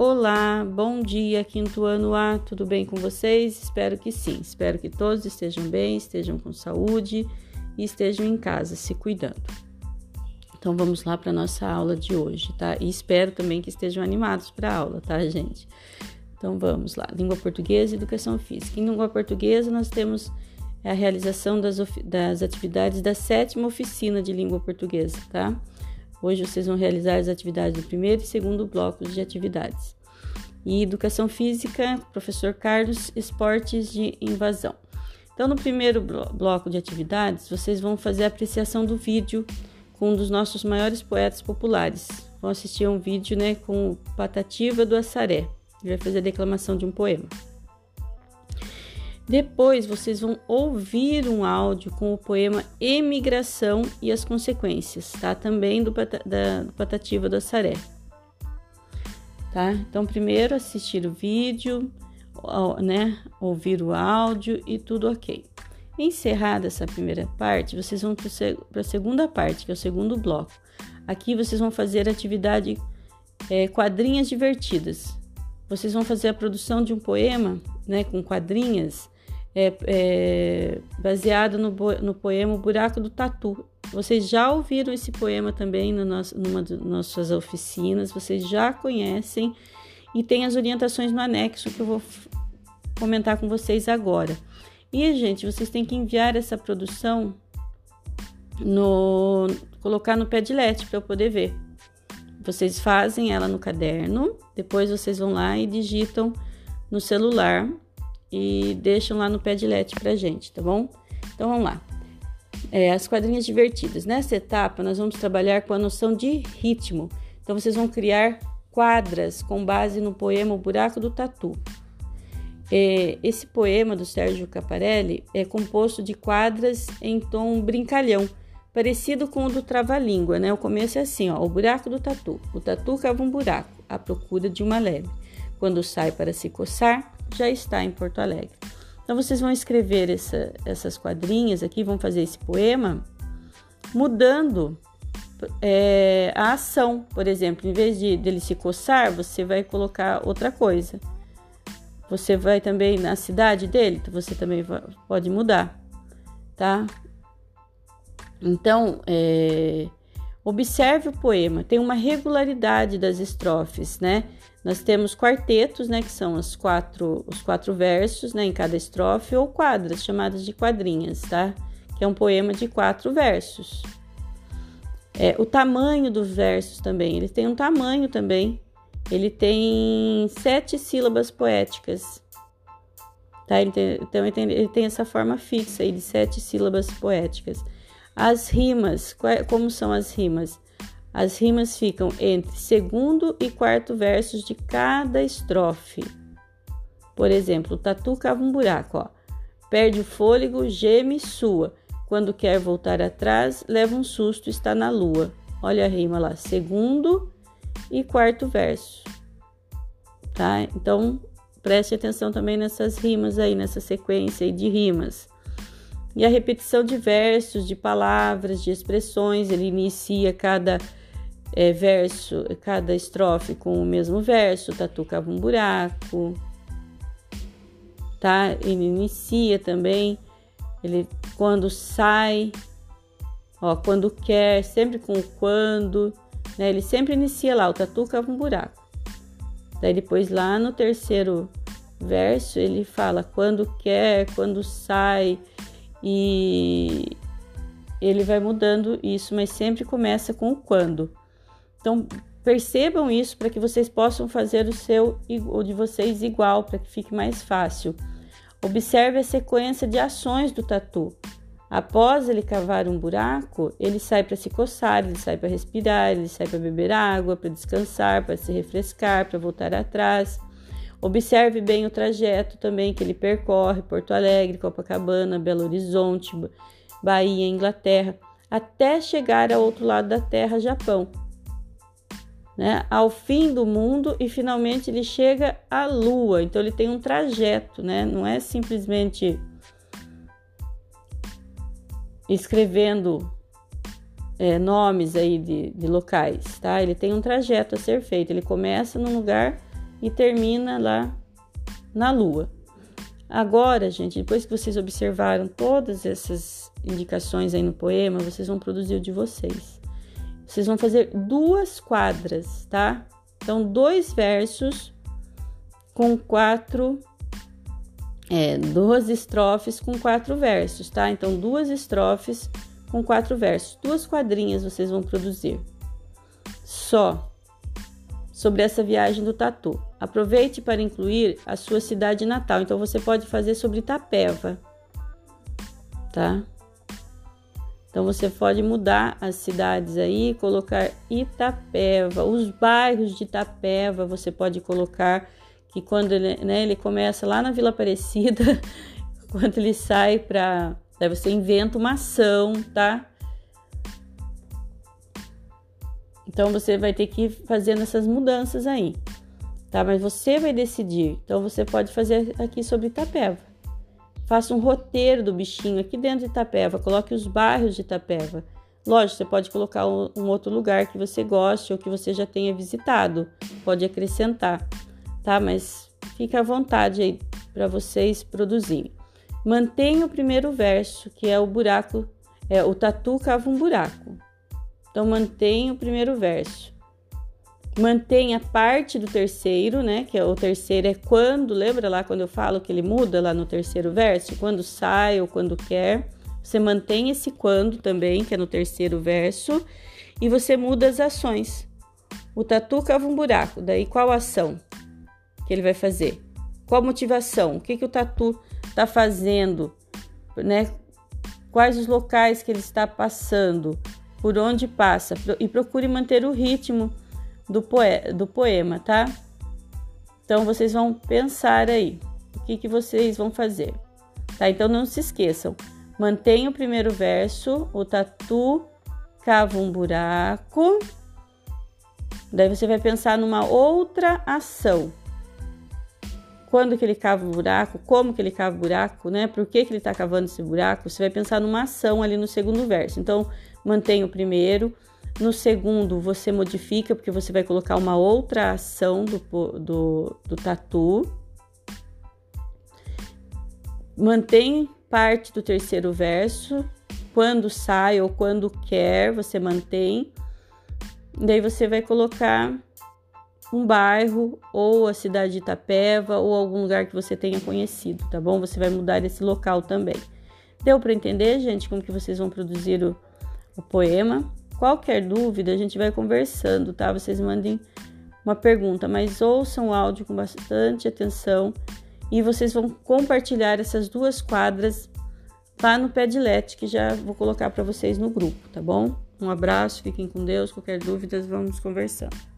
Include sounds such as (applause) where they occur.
Olá, bom dia, quinto ano A, tudo bem com vocês? Espero que sim. Espero que todos estejam bem, estejam com saúde e estejam em casa se cuidando. Então vamos lá para nossa aula de hoje, tá? E espero também que estejam animados para a aula, tá, gente? Então vamos lá. Língua portuguesa e educação física. Em língua portuguesa nós temos a realização das, das atividades da sétima oficina de língua portuguesa, tá? Hoje vocês vão realizar as atividades do primeiro e segundo blocos de atividades. E educação física, professor Carlos, esportes de invasão. Então, no primeiro bloco de atividades, vocês vão fazer a apreciação do vídeo com um dos nossos maiores poetas populares. Vão assistir um vídeo né, com Patativa do Assaré. Ele vai fazer a declamação de um poema. Depois vocês vão ouvir um áudio com o poema Emigração e as Consequências, tá? Também do, da, do Patativa do Assaré. Tá? Então, primeiro assistir o vídeo, né? Ouvir o áudio e tudo ok. Encerrada essa primeira parte, vocês vão para a segunda parte, que é o segundo bloco. Aqui vocês vão fazer atividade é, quadrinhas divertidas. Vocês vão fazer a produção de um poema, né, com quadrinhas é, é, baseado no, no poema o Buraco do Tatu. Vocês já ouviram esse poema também no nosso, numa das nossas oficinas, vocês já conhecem e tem as orientações no anexo que eu vou comentar com vocês agora. E, gente, vocês têm que enviar essa produção no colocar no Padlet para eu poder ver. Vocês fazem ela no caderno, depois vocês vão lá e digitam no celular e deixam lá no Padlet pra gente, tá bom? Então vamos lá. É, as quadrinhas divertidas. Nessa etapa, nós vamos trabalhar com a noção de ritmo. Então, vocês vão criar quadras com base no poema O Buraco do Tatu. É, esse poema do Sérgio Caparelli é composto de quadras em tom brincalhão, parecido com o do Trava-Língua, né? O começo é assim, ó, o buraco do tatu. O tatu cava um buraco, à procura de uma lebre. Quando sai para se coçar, já está em Porto Alegre. Então vocês vão escrever essa, essas quadrinhas aqui, vão fazer esse poema, mudando é, a ação. Por exemplo, em vez de dele se coçar, você vai colocar outra coisa. Você vai também na cidade dele, você também pode mudar, tá? Então, é, observe o poema, tem uma regularidade das estrofes, né? Nós temos quartetos, né, que são os quatro, os quatro versos, né, em cada estrofe, ou quadras, chamadas de quadrinhas, tá? Que é um poema de quatro versos. É, o tamanho dos versos também, ele tem um tamanho também. Ele tem sete sílabas poéticas. Tá? Ele tem, então ele tem, ele tem essa forma fixa aí de sete sílabas poéticas. As rimas, como são as rimas? As rimas ficam entre segundo e quarto versos de cada estrofe. Por exemplo, o tatu cava um buraco, ó. Perde o fôlego, geme sua. Quando quer voltar atrás, leva um susto, está na lua. Olha a rima lá, segundo e quarto verso. Tá? Então, preste atenção também nessas rimas aí, nessa sequência aí de rimas. E a repetição de versos, de palavras, de expressões, ele inicia cada é, verso, cada estrofe com o mesmo verso, tatu cava um buraco, tá? Ele inicia também, ele quando sai, ó, quando quer, sempre com o quando, né? Ele sempre inicia lá, o tatu cava um buraco. Daí depois lá no terceiro verso ele fala quando quer, quando sai e ele vai mudando isso, mas sempre começa com o quando. Então, percebam isso para que vocês possam fazer o seu o de vocês igual, para que fique mais fácil. Observe a sequência de ações do tatu. Após ele cavar um buraco, ele sai para se coçar, ele sai para respirar, ele sai para beber água, para descansar, para se refrescar, para voltar atrás. Observe bem o trajeto também que ele percorre: Porto Alegre, Copacabana, Belo Horizonte, Bahia, Inglaterra, até chegar ao outro lado da Terra, Japão né, ao fim do mundo e finalmente ele chega à Lua. Então ele tem um trajeto, né? Não é simplesmente escrevendo é, nomes aí de, de locais, tá? Ele tem um trajeto a ser feito. Ele começa num lugar e termina lá na lua. Agora, gente, depois que vocês observaram todas essas indicações aí no poema, vocês vão produzir o de vocês. Vocês vão fazer duas quadras, tá? Então, dois versos com quatro, é, duas estrofes com quatro versos, tá? Então, duas estrofes com quatro versos, duas quadrinhas vocês vão produzir. Só sobre essa viagem do Tatu. Aproveite para incluir a sua cidade natal. Então você pode fazer sobre Itapeva, tá? Então você pode mudar as cidades aí, colocar Itapeva, os bairros de Itapeva, você pode colocar que quando ele, né, ele começa lá na Vila Aparecida, (laughs) quando ele sai para, você inventa uma ação, tá? Então você vai ter que ir fazendo essas mudanças aí, tá? Mas você vai decidir. Então você pode fazer aqui sobre Itapeva. Faça um roteiro do bichinho aqui dentro de Itapeva, coloque os bairros de Itapeva. Lógico, você pode colocar um, outro lugar que você goste ou que você já tenha visitado, pode acrescentar, tá? Mas fica à vontade aí para vocês produzirem. Mantenha o primeiro verso, que é o buraco, é o tatu cava um buraco. Então, mantenha o primeiro verso. Mantenha parte do terceiro, né? Que é o terceiro é quando, lembra lá quando eu falo que ele muda lá no terceiro verso? Quando sai ou quando quer. Você mantém esse quando também, que é no terceiro verso, e você muda as ações. O tatu cava um buraco, daí qual ação que ele vai fazer? Qual motivação? O que, que o tatu está fazendo? Né? Quais os locais que ele está passando? Por onde passa e procure manter o ritmo do, poe do poema, tá? Então vocês vão pensar aí o que, que vocês vão fazer, tá? Então não se esqueçam, mantenha o primeiro verso, o tatu cava um buraco, daí você vai pensar numa outra ação. Quando que ele cava o buraco, como que ele cava o buraco, né? Por que, que ele está cavando esse buraco? Você vai pensar numa ação ali no segundo verso. Então, mantém o primeiro. No segundo, você modifica, porque você vai colocar uma outra ação do, do, do tatu. Mantém parte do terceiro verso. Quando sai ou quando quer, você mantém. Daí você vai colocar um bairro ou a cidade de Itapeva ou algum lugar que você tenha conhecido, tá bom? Você vai mudar esse local também. Deu para entender, gente, como que vocês vão produzir o, o poema. Qualquer dúvida, a gente vai conversando, tá? Vocês mandem uma pergunta, mas ouçam o áudio com bastante atenção e vocês vão compartilhar essas duas quadras lá no Padlet, que já vou colocar para vocês no grupo, tá bom? Um abraço, fiquem com Deus. Qualquer dúvida, vamos conversando.